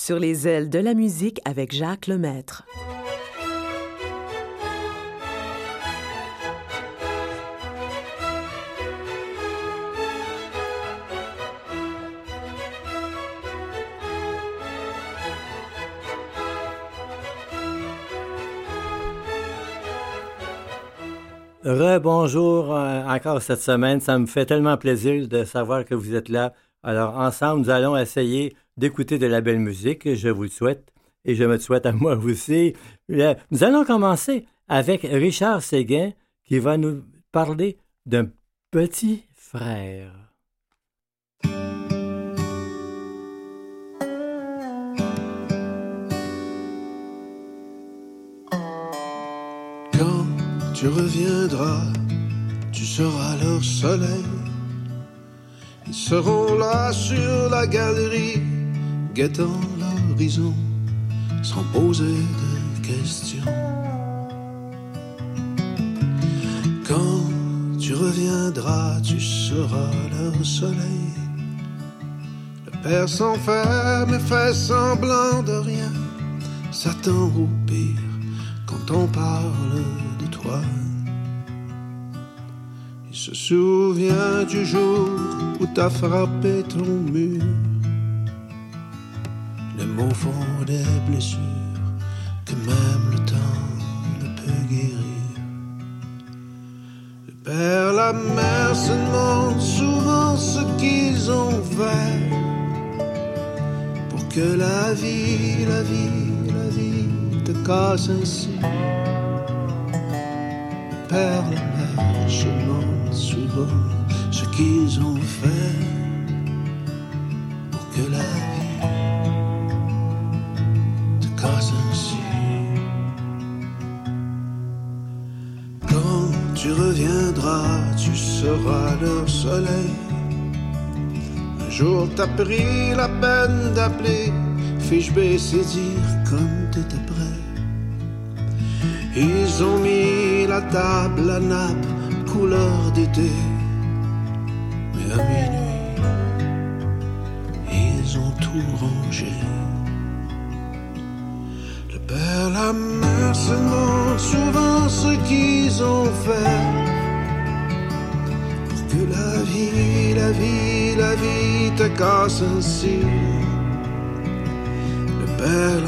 Sur les ailes de la musique avec Jacques Lemaître. Rebonjour euh, encore cette semaine. Ça me fait tellement plaisir de savoir que vous êtes là. Alors, ensemble, nous allons essayer d'écouter de la belle musique. Je vous le souhaite et je me souhaite à moi aussi. Nous allons commencer avec Richard Séguin qui va nous parler d'un petit frère. Quand tu reviendras, tu seras leur soleil. Ils seront là sur la galerie guettant l'horizon sans poser de questions. Quand tu reviendras, tu seras leur soleil. Le père s'enferme et fait semblant de rien, s'attend au pire quand on parle de toi. Il se souvient du jour où t'as frappé ton mur mots font des blessures que même le temps ne peut guérir. Le père, la mère se demandent souvent ce qu'ils ont fait pour que la vie, la vie, la vie te casse ainsi. Le père, la mère se demandent souvent ce qu'ils ont fait pour que la tu seras leur soleil. Un jour t'as pris la peine d'appeler, fiche baisser dire comme t'étais prêt? Ils ont mis la table à nappe, couleur d'été. Mais à minuit, ils ont tout rangé. Le père, la mère se demandent souvent ce qu'ils ont fait la vie, la vie, la vie te casse ainsi. Le père,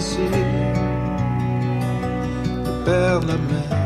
casse ainsi. Le père, la mère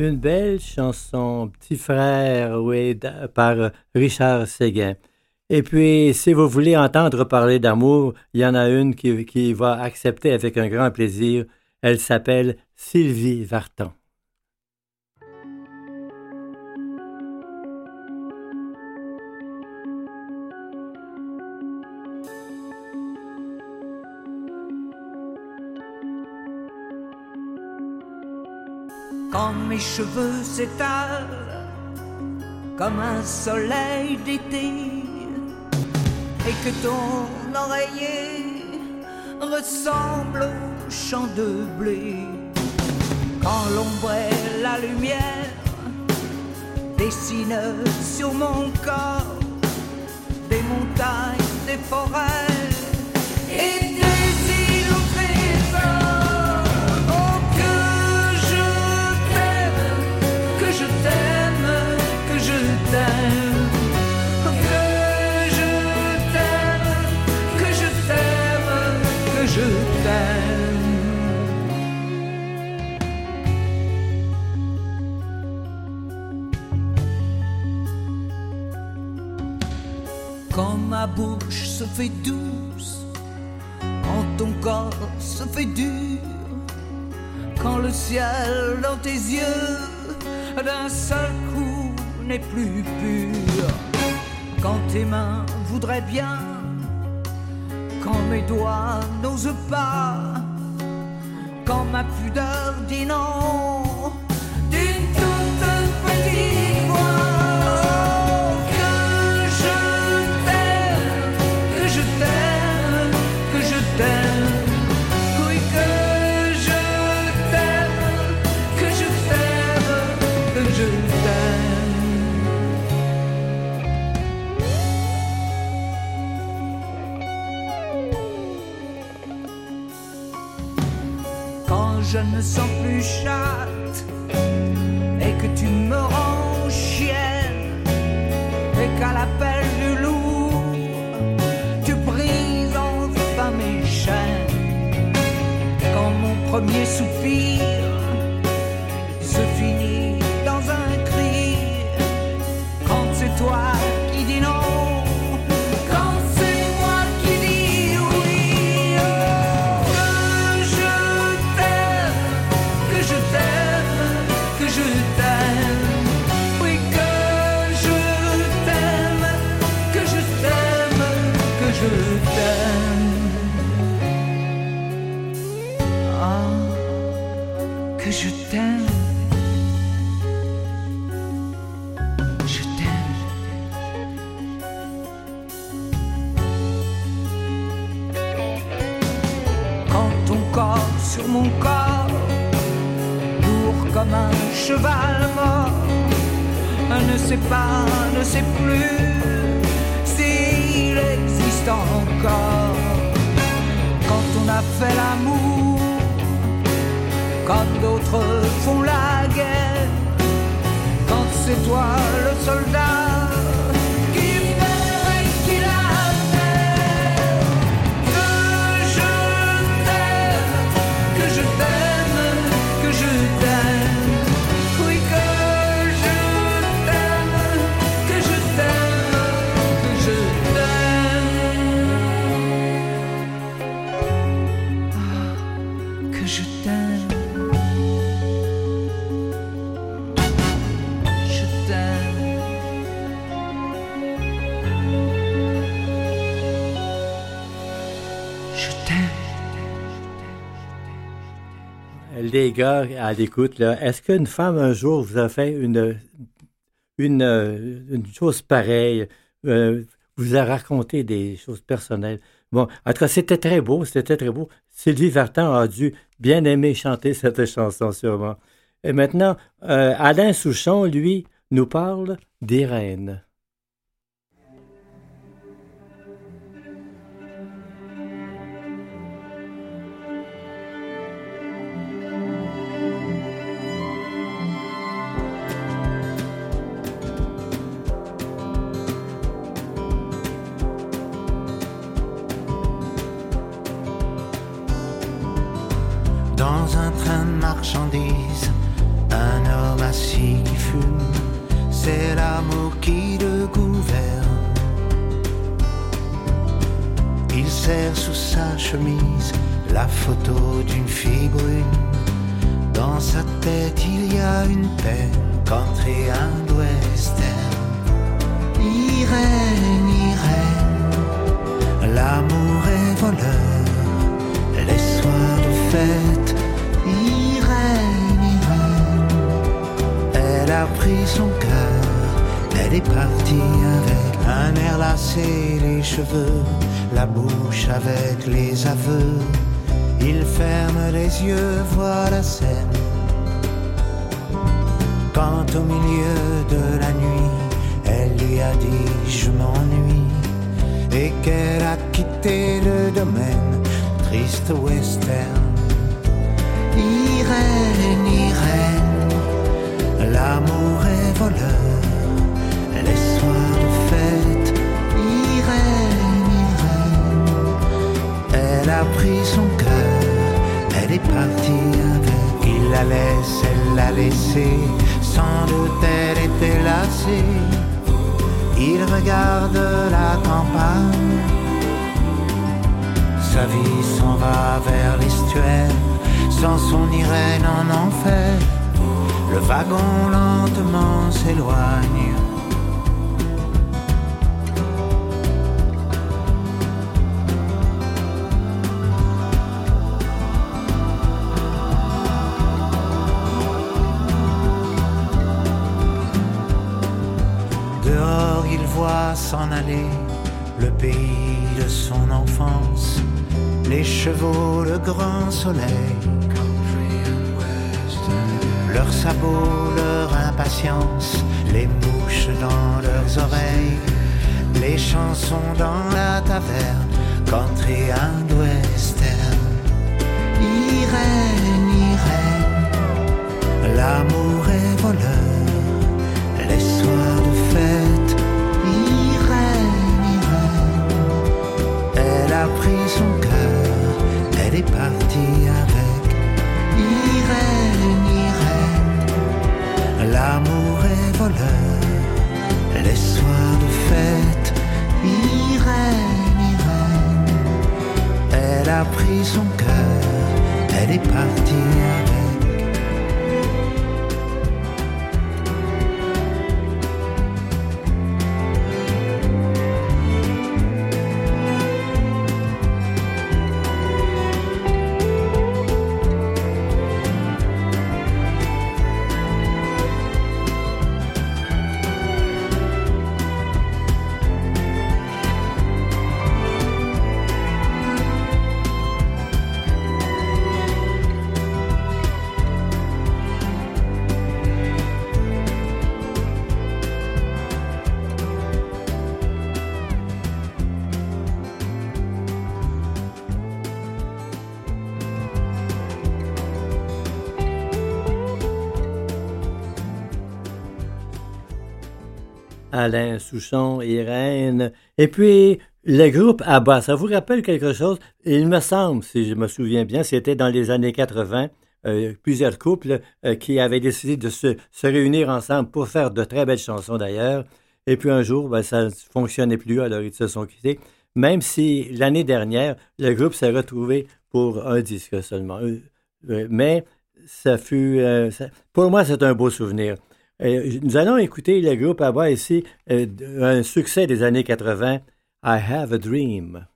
Une belle chanson, Petit frère, oui, par Richard Séguin. Et puis, si vous voulez entendre parler d'amour, il y en a une qui, qui va accepter avec un grand plaisir. Elle s'appelle Sylvie Vartan. Cheveux s'étalent comme un soleil d'été et que ton oreiller ressemble au champ de blé. Quand l'ombre et la lumière dessinent sur mon corps douce, quand ton corps se fait dur, quand le ciel dans tes yeux d'un seul coup n'est plus pur, quand tes mains voudraient bien, quand mes doigts n'osent pas, quand ma pudeur dit non ne sens plus chatte et que tu me rends chienne et qu'à l'appel du loup tu brises enfin mes chaînes. Quand mon premier soupir gars à l'écoute, est-ce qu'une femme un jour vous a fait une, une chose pareille, euh, vous a raconté des choses personnelles? Bon, en tout cas, c'était très beau, c'était très beau. Sylvie Vartan a dû bien aimer chanter cette chanson, sûrement. Et maintenant, euh, Alain Souchon, lui, nous parle des reines. Il regarde la campagne, sa vie s'en va vers l'estuaire sans son Irène en enfer, le wagon lentement s'éloigne. S'en aller le pays de son enfance, les chevaux, le grand soleil. Leurs sabots, leur impatience, les mouches dans leurs oreilles, les chansons dans la taverne, country and western. Irène, Irène, l'amour est Les soirs de fête, Irène, Irène, elle a pris son cœur, elle est partie Alain Souchon, Irène. Et puis, le groupe ABBA, ça vous rappelle quelque chose? Il me semble, si je me souviens bien, c'était dans les années 80, euh, plusieurs couples euh, qui avaient décidé de se, réunir ensemble pour faire de très belles chansons d'ailleurs. Et puis un jour, ben, ça ne fonctionnait plus, alors ils se sont quittés. Même si l'année dernière, le groupe s'est retrouvé pour un disque seulement. Euh, mais ça fut, pour moi, c'est un beau souvenir. Nous allons écouter le groupe ABBA ici, un succès des années 80, I Have a Dream.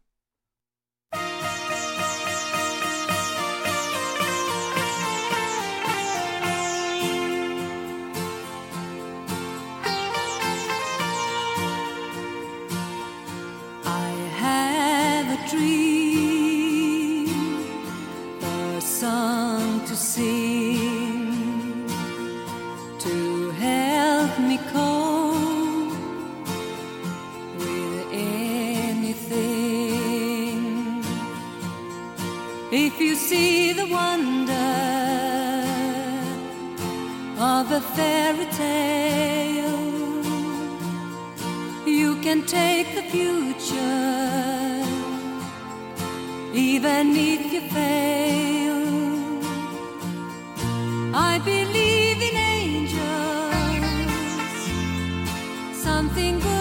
A fairy tale, you can take the future, even if you fail. I believe in angels, something good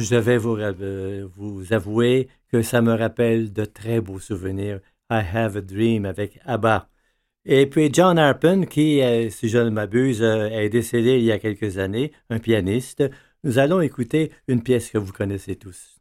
je vais euh, vous, avouer que ça me rappelle de très beaux souvenirs. I Have a Dream avec ABBA. Et puis John Harpen, qui, euh, si je ne m'abuse, euh, est décédé il y a quelques années, un pianiste. Nous allons écouter une pièce que vous connaissez tous.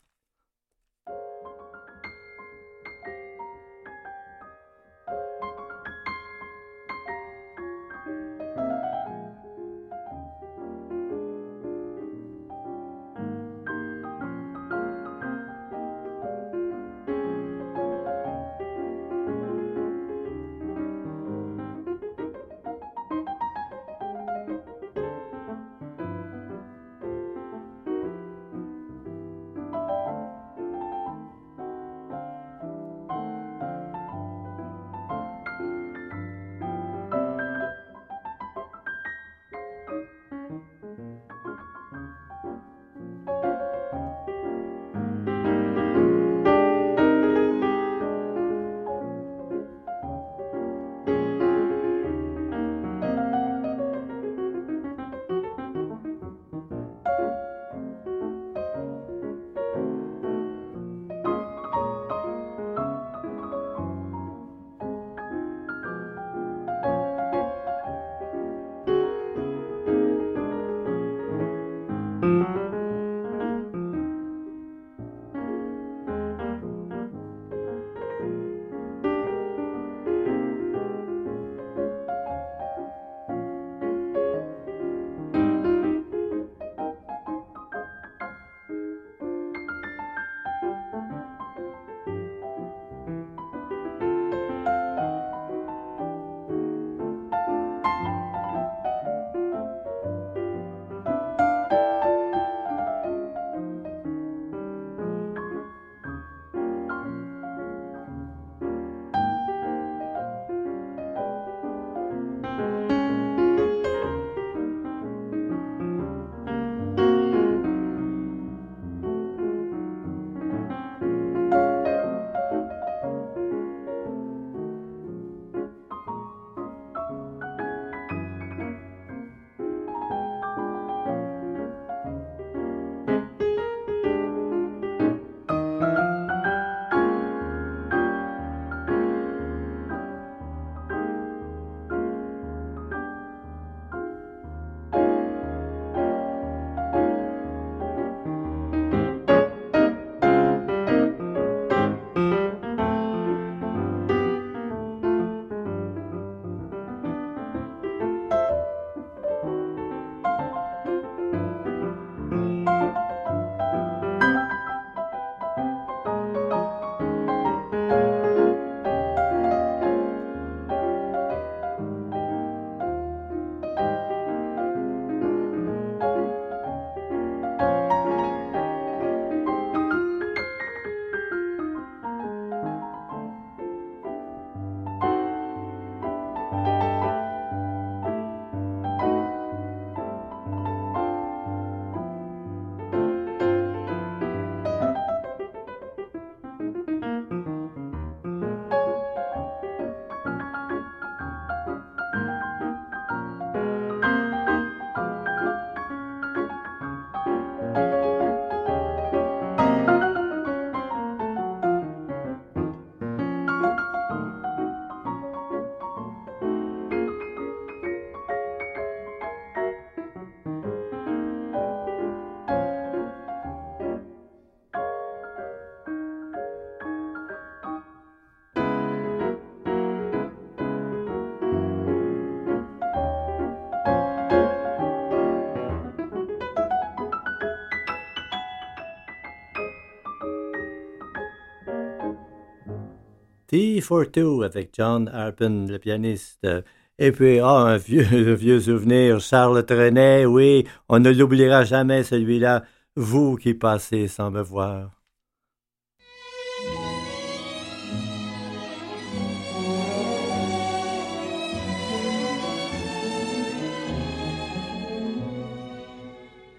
T42 avec John Arpin, le pianiste. Euh, et puis, ah, un vieux, un vieux souvenir, Charles Trenet, oui, on ne l'oubliera jamais celui-là, vous qui passez sans me voir.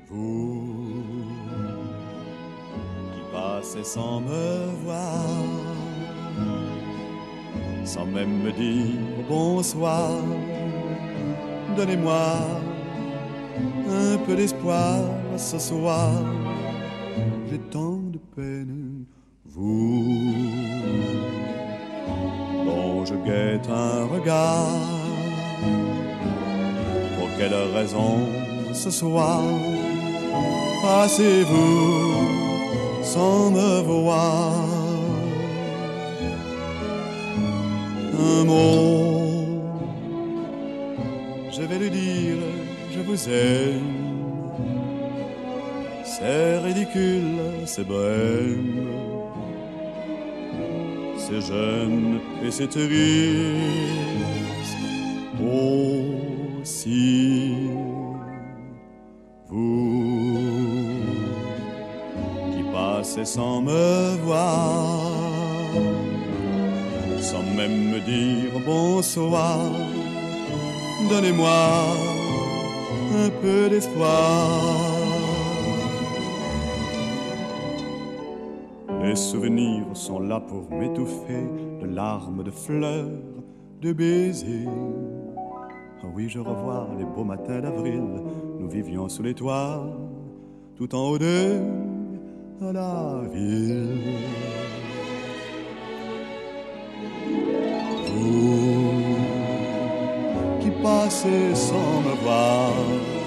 Vous qui passez sans me voir sans même me dire bonsoir, donnez-moi un peu d'espoir ce soir. J'ai tant de peine, vous dont je guette un regard. Pour quelle raison ce soir passez-vous sans me voir? Je vais lui dire, je vous aime. C'est ridicule, c'est bohème. C'est jeune et c'est triste aussi. Vous qui passez sans me voir, même me dire bonsoir, donnez-moi un peu d'espoir. Les souvenirs sont là pour m'étouffer de larmes, de fleurs, de baisers. Oui, je revois les beaux matins d'avril, nous vivions sous les toits, tout en haut de la ville. Qui passez sans me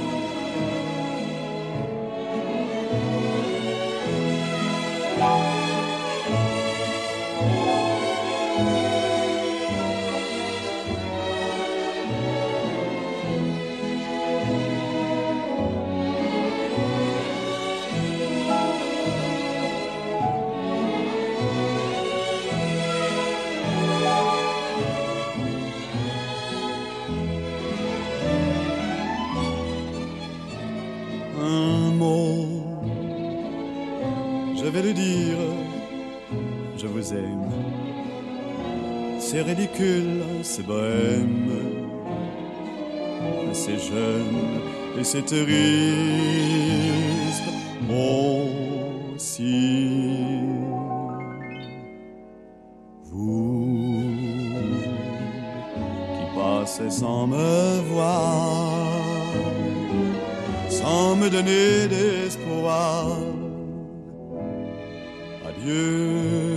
je vous aime. C'est ridicule, c'est bohème. C'est jeune et c'est triste aussi. Vous qui passez sans me voir sans me donner d'espoir. Adieu.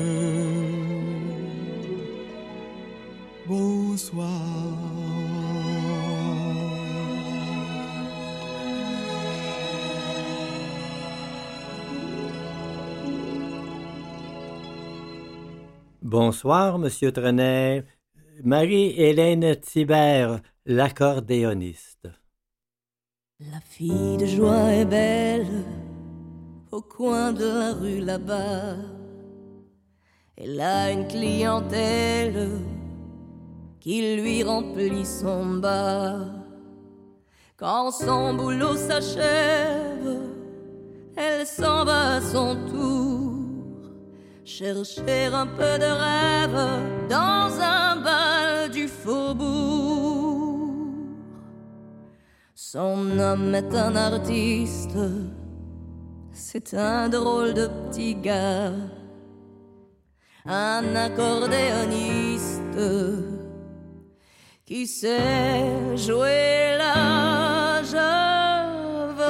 Bonsoir, Monsieur Trenet. Marie-Hélène Thibert, l'accordéoniste. La fille de joie est belle au coin de la rue là-bas. Elle a une clientèle qui lui remplit son bas. Quand son boulot s'achève, elle s'en va à son tour chercher un peu de rêve dans un bal du faubourg. Son homme est un artiste, c'est un drôle de petit gars, un accordéoniste qui sait jouer la java.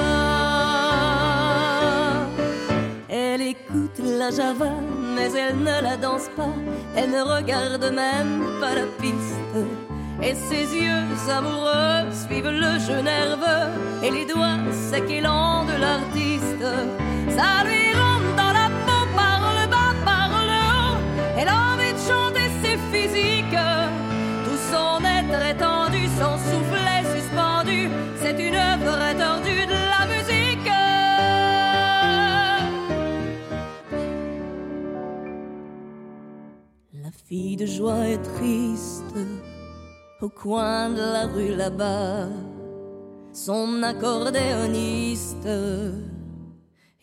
Elle écoute la java, mais elle ne la danse pas, elle ne regarde même pas la piste. Et ses yeux amoureux suivent le jeu nerveux et les doigts lents de l'artiste. Ça lui rentre dans la peau par le bas, par le haut. Elle a envie de chanter, c'est physique. Tout son être est tendu, son souffle fille de joie est triste au coin de la rue là-bas. Son accordéoniste,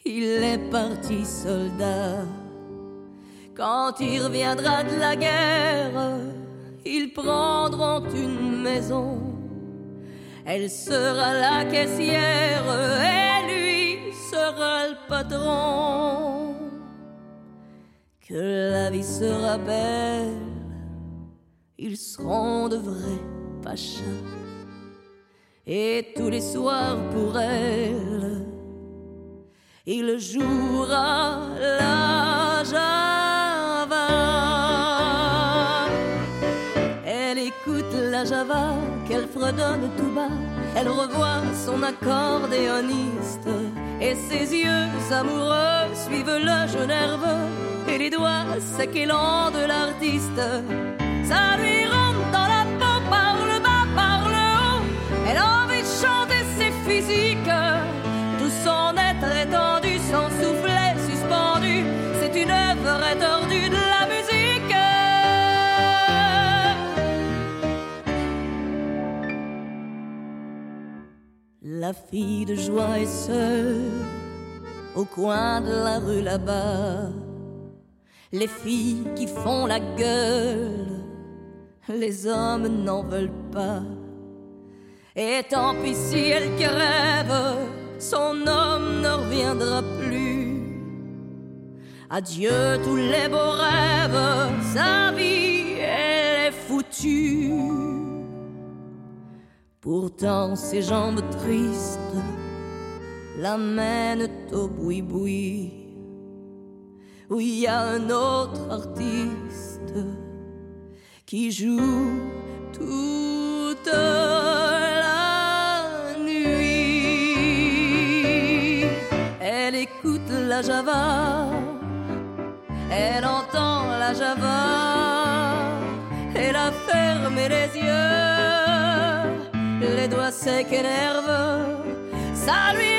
il est parti soldat. Quand il reviendra de la guerre, ils prendront une maison. Elle sera la caissière et lui sera le patron. La vie sera belle, ils seront de vrais pachas. Et tous les soirs pour elle, il jouera la java. Elle écoute la java qu'elle fredonne tout bas. Elle revoit son accordéoniste et ses yeux amoureux suivent le jeu nerveux et les doigts lents de l'artiste. Ça lui rentre dans la peau par le bas, par le haut. Elle a envie de chanter ses physiques. Tout son être étendu, La fille de joie est seule au coin de la rue là-bas. Les filles qui font la gueule, les hommes n'en veulent pas. Et tant pis si elle crève, son homme ne reviendra plus. Adieu tous les beaux rêves, sa vie elle est foutue. Pourtant ses jambes tristes l'amènent au boui-boui où il y a un autre artiste qui joue toute la nuit. Elle écoute la java, elle entend la java, elle a fermé les yeux, les doigts secs et nerveux, ça lui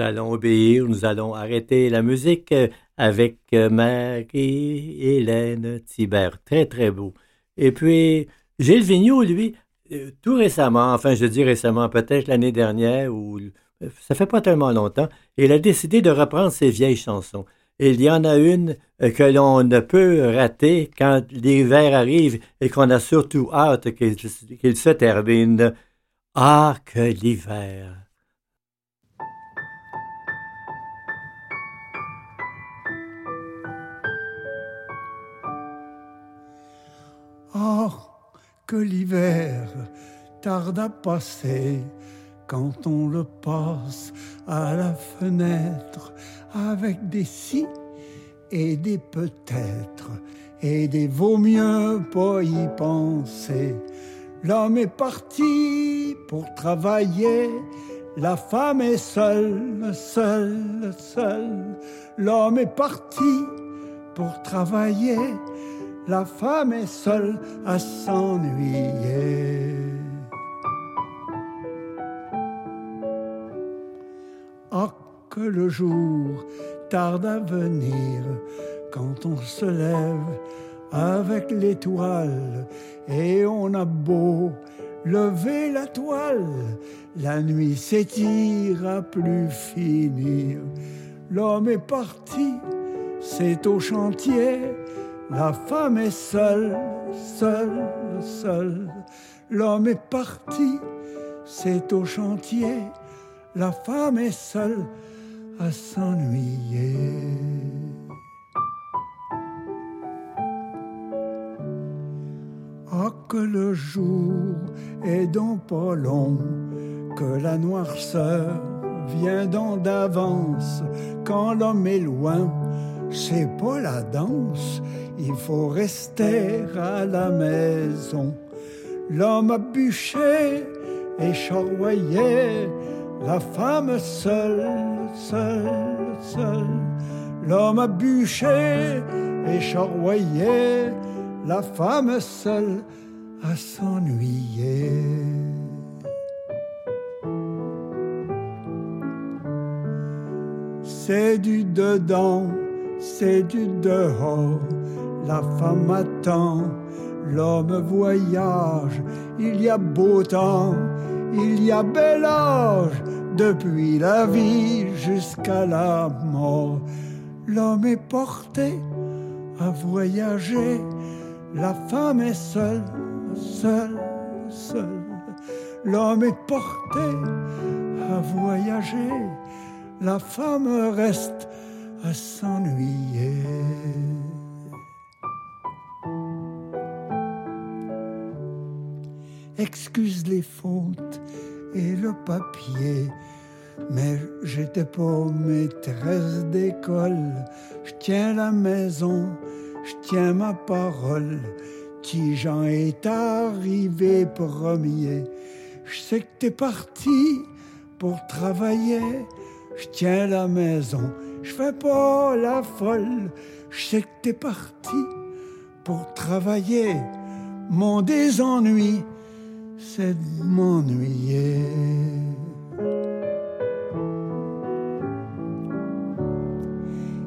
Nous allons obéir, nous allons arrêter la musique euh, avec euh, Marie-Hélène Thibert. Très, très beau. Et puis, Gilles Vigneault, lui, euh, tout récemment, enfin, je dis récemment, peut-être l'année dernière, ou ça fait pas tellement longtemps, il a décidé de reprendre ses vieilles chansons. Il y en a une que l'on ne peut rater quand l'hiver arrive et qu'on a surtout hâte qu'il se termine. Ah, que l'hiver! Oh, que l'hiver tarde à passer quand on le passe à la fenêtre avec des si et des peut-être et des vaut mieux pas y penser. L'homme est parti pour travailler, la femme est seule, seule, seule. L'homme est parti pour travailler, la femme est seule à s'ennuyer. Ah, que le jour tarde à venir quand on se lève avec l'étoile et on a beau lever la toile, la nuit s'étire à plus finir. L'homme est parti, c'est au chantier, la femme est seule, seule, seule. L'homme est parti, c'est au chantier, la femme est seule à s'ennuyer. Ah, que le jour est donc pas long, que la noirceur Viens donc d'avance quand l'homme est loin. C'est pas la danse, il faut rester à la maison. L'homme a bûché et charroyé, la femme seule, seule, seule. L'homme a bûché et charroyé, la femme seule à s'ennuyer. C'est du dedans, c'est du dehors, la femme attend, l'homme voyage, il y a beau temps, il y a bel âge, depuis la vie jusqu'à la mort. L'homme est porté à voyager, la femme est seule, seule, seule. L'homme est porté à voyager, la femme reste à s'ennuyer. Excuse les fautes et le papier, mais j'étais pas maîtresse d'école. Je tiens la maison, je ma parole. Tijan est arrivé premier. Je sais que t'es parti pour travailler. Je tiens la maison, je fais pas la folle. Je que t'es parti pour travailler. Mon désennui, c'est m'ennuyer.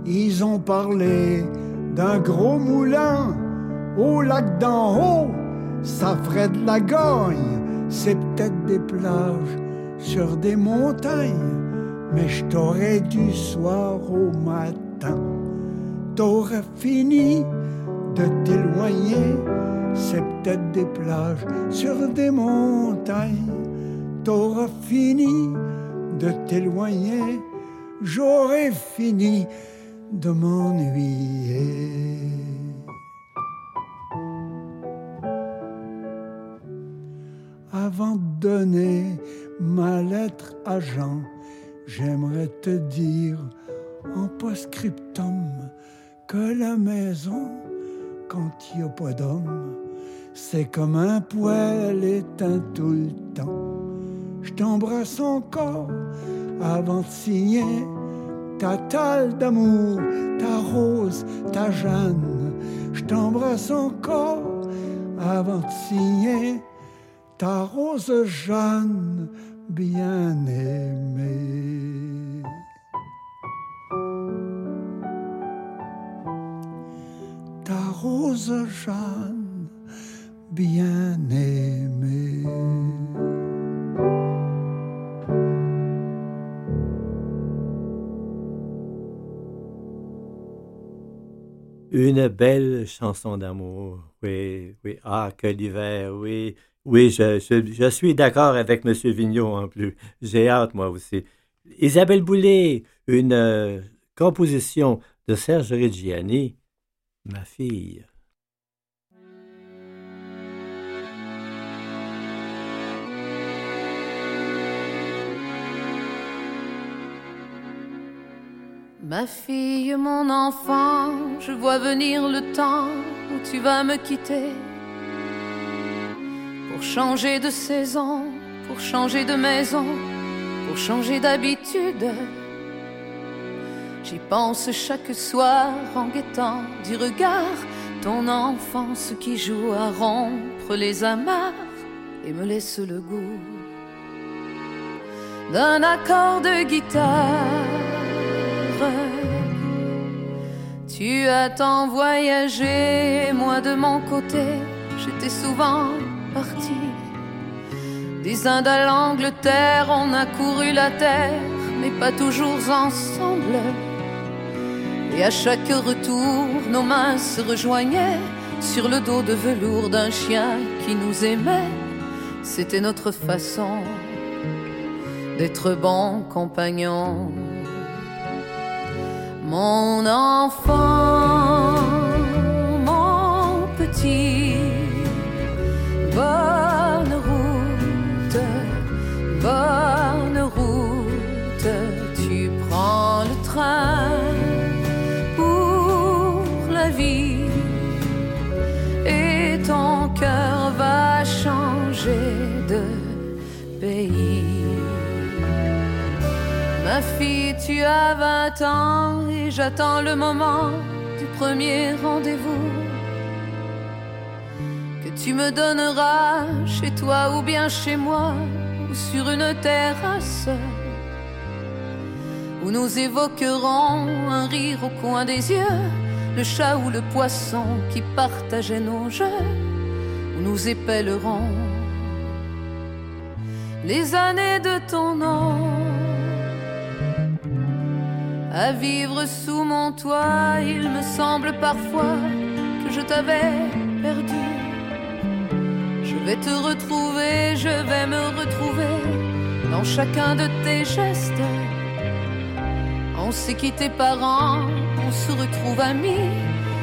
Ils ont parlé d'un gros moulin au lac d'en haut. Ça ferait de la gagne, c'est peut-être des plages sur des montagnes. Mais je t'aurais du soir au matin. T'aurais fini de t'éloigner, c'est peut-être des plages sur des montagnes. T'auras fini de t'éloigner, j'aurais fini de m'ennuyer. Avant de donner ma lettre à Jean, j'aimerais te dire en post-scriptum que la maison, quand il n'y a pas d'homme, c'est comme un poêle éteint tout le temps. Je t'embrasse encore avant de signer ta talle d'amour, ta rose, ta Jeanne. Je t'embrasse encore avant de signer ta rose Jeanne bien aimée. Ta rose Jeanne bien aimée. Une belle chanson d'amour. Oui, oui. Ah, que l'hiver, oui. Oui, je suis d'accord avec M. Vigneault en plus. J'ai hâte, moi aussi. Isabelle Boulay, une euh, composition de Serge Reggiani, ma fille. Ma fille, mon enfant, je vois venir le temps où tu vas me quitter. Pour changer de saison, pour changer de maison, pour changer d'habitude. J'y pense chaque soir en guettant du regard ton enfance qui joue à rompre les amarres et me laisse le goût d'un accord de guitare. Tu as tant voyagé, moi de mon côté, j'étais souvent parti. Des Indes à l'Angleterre, on a couru la terre, mais pas toujours ensemble. Et à chaque retour, nos mains se rejoignaient sur le dos de velours d'un chien qui nous aimait. C'était notre façon d'être bons compagnons. Mon enfant, mon petit, bonne route, bonne route, tu prends le train pour la vie et ton cœur va changer de pays. Ma fille, tu as vingt ans j'attends le moment du premier rendez-vous. Que tu me donneras chez toi ou bien chez moi ou sur une terrasse. Où nous évoquerons un rire au coin des yeux, le chat ou le poisson qui partageait nos jeux, où nous épellerons les années de ton nom. À vivre sous mon toit, il me semble parfois que je t'avais perdu. Je vais te retrouver, je vais me retrouver dans chacun de tes gestes. On s'est quitté parents, on se retrouve amis.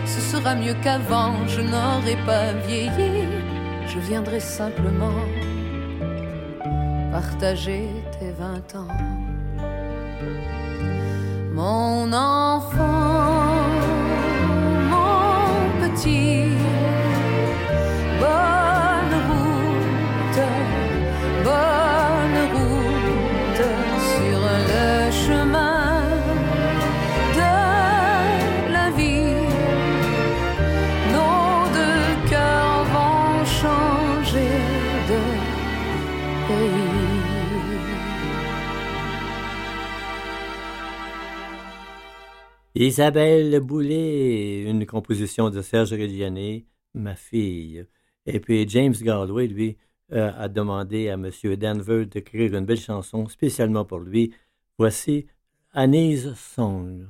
Ce sera mieux qu'avant, je n'aurai pas vieilli. Je viendrai simplement partager tes vingt ans. Mon enfant, mon petit, Isabelle Boulay, une composition de Serge Reggiani, ma fille. Et puis James Galway, lui, euh, a demandé à M. Denver d'écrire une belle chanson spécialement pour lui. Voici Annie's Song.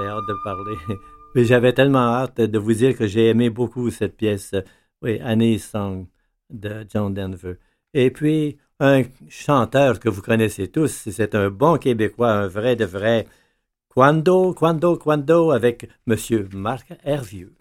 J'avais hâte de parler. Mais j'avais tellement hâte de vous dire que j'ai aimé beaucoup cette pièce, oui, Annie's Song de John Denver. Et puis, un chanteur que vous connaissez tous, c'est un bon Québécois, un vrai de vrai. Quando, quando, quando, avec Monsieur Marc Hervieux.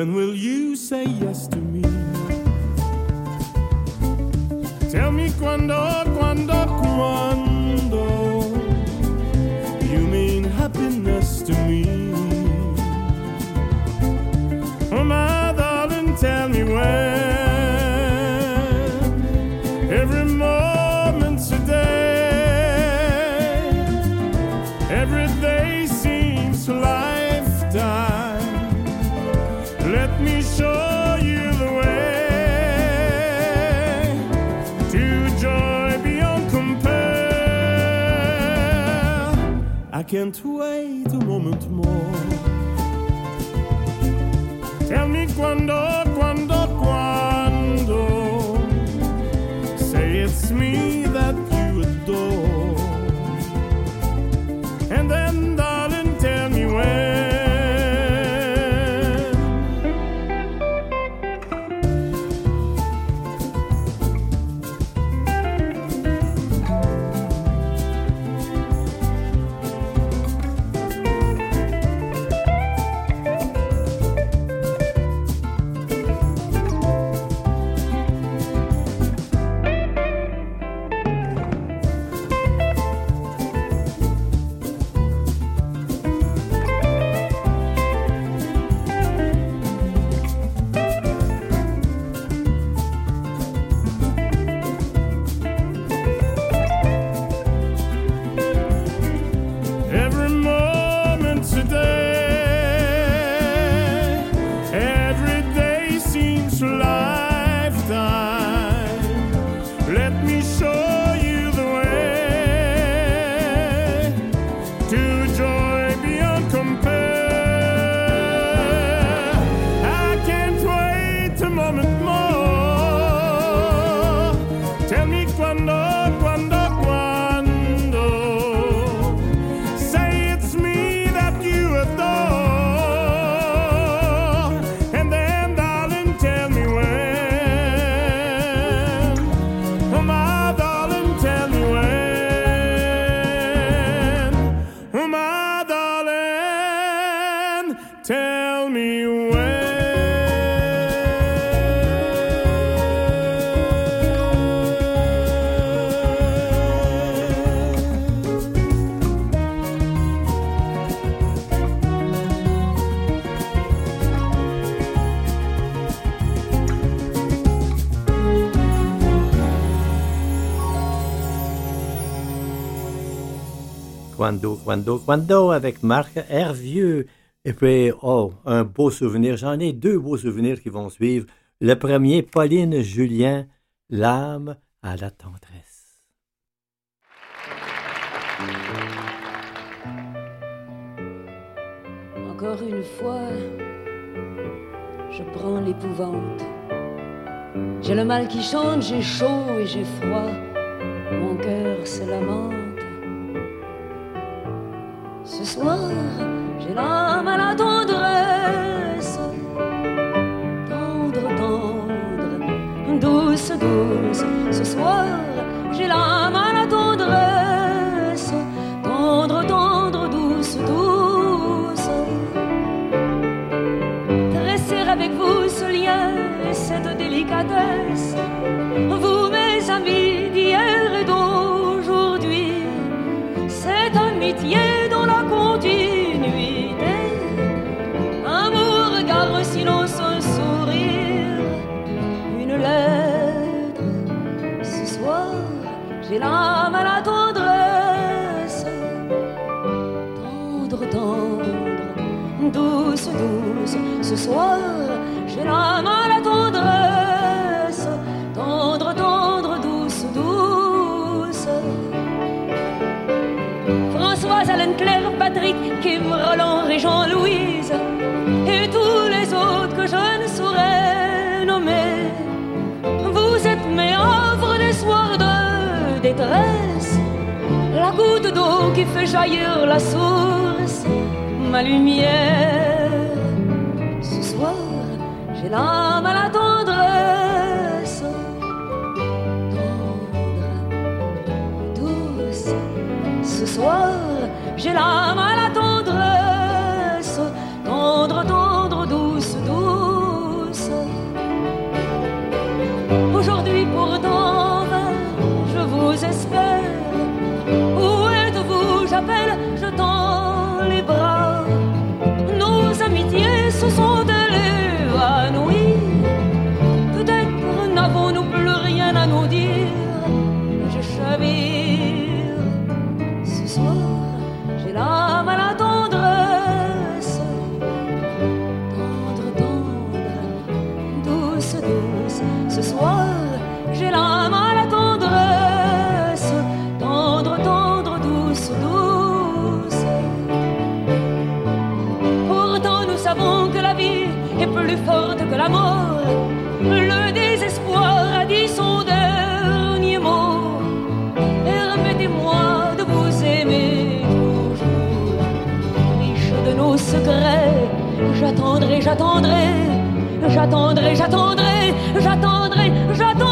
When will you say yes to me? Tell me quando, quando, quando can't wait a moment more. Tell me quando, Quando, Quando, Quando avec Marc Hervieux. Et puis, oh, un beau souvenir. J'en ai deux beaux souvenirs qui vont suivre. Le premier, Pauline Julien, L'âme à la tendresse. Encore une fois, je prends l'épouvante. J'ai le mal qui chante, j'ai chaud et j'ai froid. Mon cœur se lamente. Ce soir, j'ai l'âme à la tendresse. Tendre, tendre, douce, douce. Ce soir, j'ai l'âme à la tendresse. Tendre, tendre, douce, douce. Dresser avec vous ce lien et cette délicatesse. Qui fait jaillir la source, ma lumière. Ce soir, j'ai l'âme à la tendresse, tendre, douce. Ce soir, j'ai l'âme à la douce. Ce soir, j'ai l'âme à la tendresse. Tendre, tendre, douce, douce. Pourtant, nous savons que la vie est plus forte que la mort. Le désespoir a dit son dernier mot. Permettez-moi de vous aimer toujours. Riche de nos secrets, j'attendrai, j'attendrai, j'attendrai, j'attendrai, j'attendrai, j'attendrai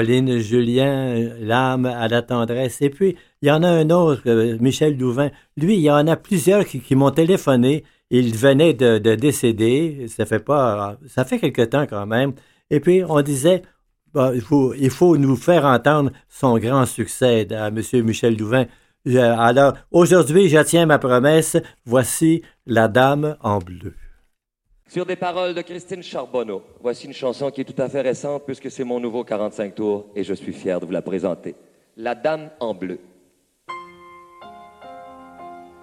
Pauline Julien, l'âme à la tendresse. Et puis, il y en a un autre, euh, Michel Louvain. Lui, il y en a plusieurs qui, m'ont téléphoné. Il venait de, de décéder. Ça fait pas, ça fait quelque temps quand même. Et puis, on disait, bon, il, faut, nous faire entendre son grand succès à M. Michel Louvain. Alors, aujourd'hui, je tiens ma promesse. Voici La Dame en bleu. Sur des paroles de Christine Charbonneau, voici une chanson qui est tout à fait récente puisque c'est mon nouveau 45 tours et je suis fier de vous la présenter. La Dame en bleu.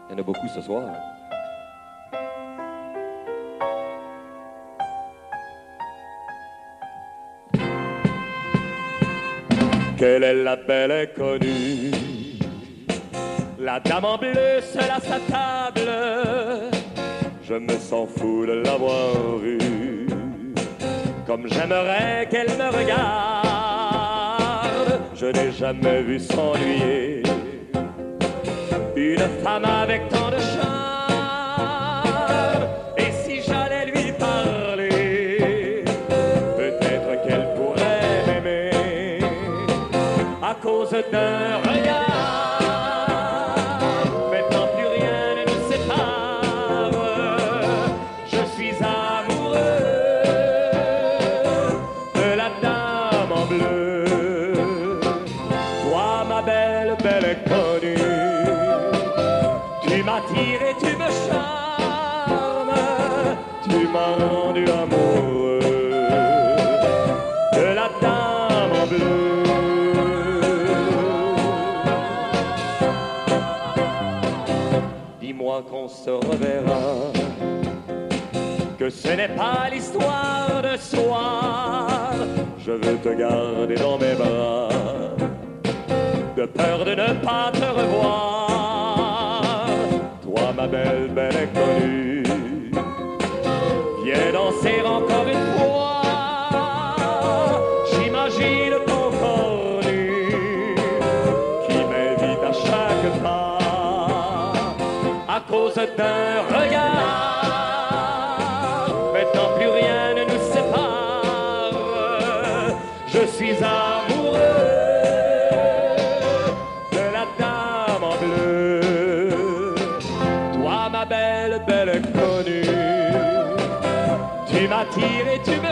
Il y en a beaucoup ce soir. Quelle est la belle inconnue La dame en bleu seule à sa table je me sens fou de l'avoir vue. Comme j'aimerais qu'elle me regarde, je n'ai jamais vu s'ennuyer. Une femme avec tant de charme, ce n'est pas l'histoire de soir. Je veux te garder dans mes bras, de peur de ne pas te revoir. Toi, ma belle, belle inconnue, viens danser encore une fois. J'imagine ton corps nu qui m'invite à chaque pas à cause d'un regard. Tu m'attires et tu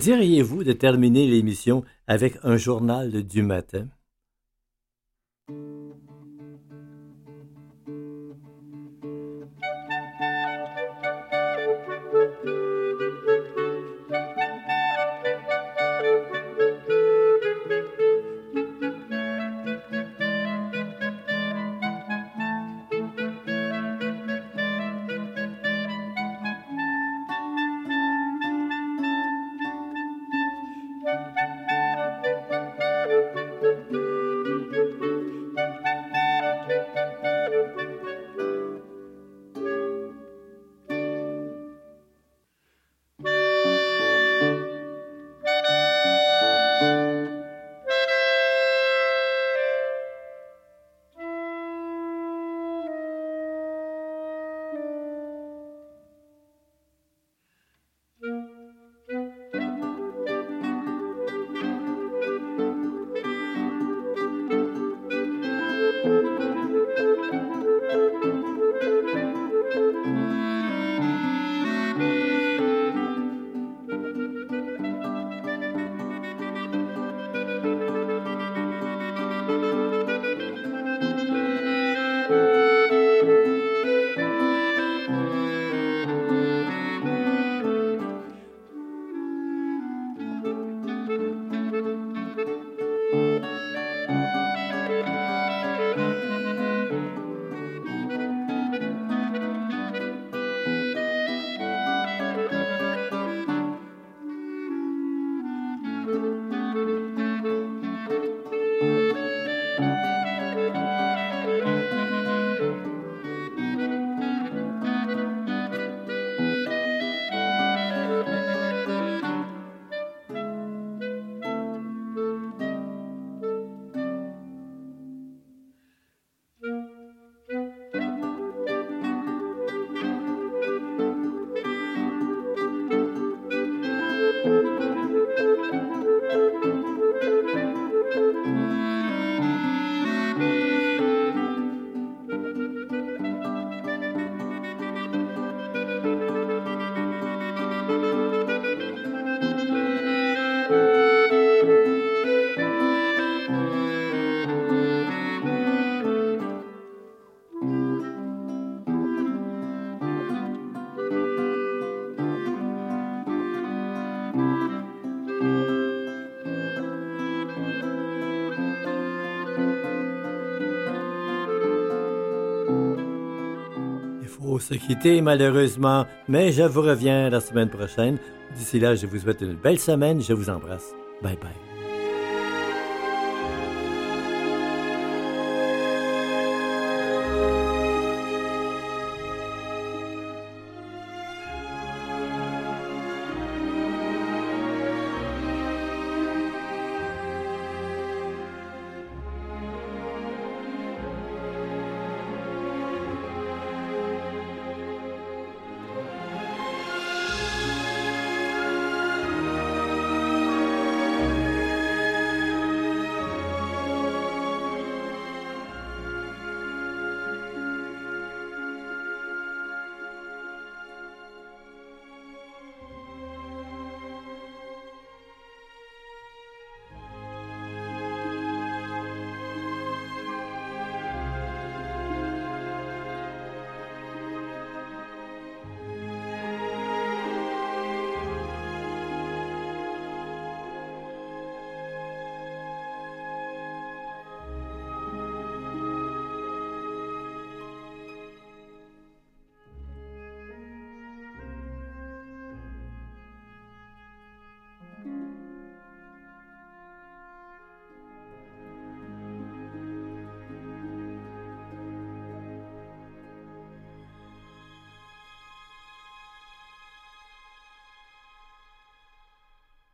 diriez-vous de terminer l'émission avec un journal du matin? Se quitter malheureusement, mais je vous reviens la semaine prochaine. D'ici là, je vous souhaite une belle semaine. Je vous embrasse. Bye bye.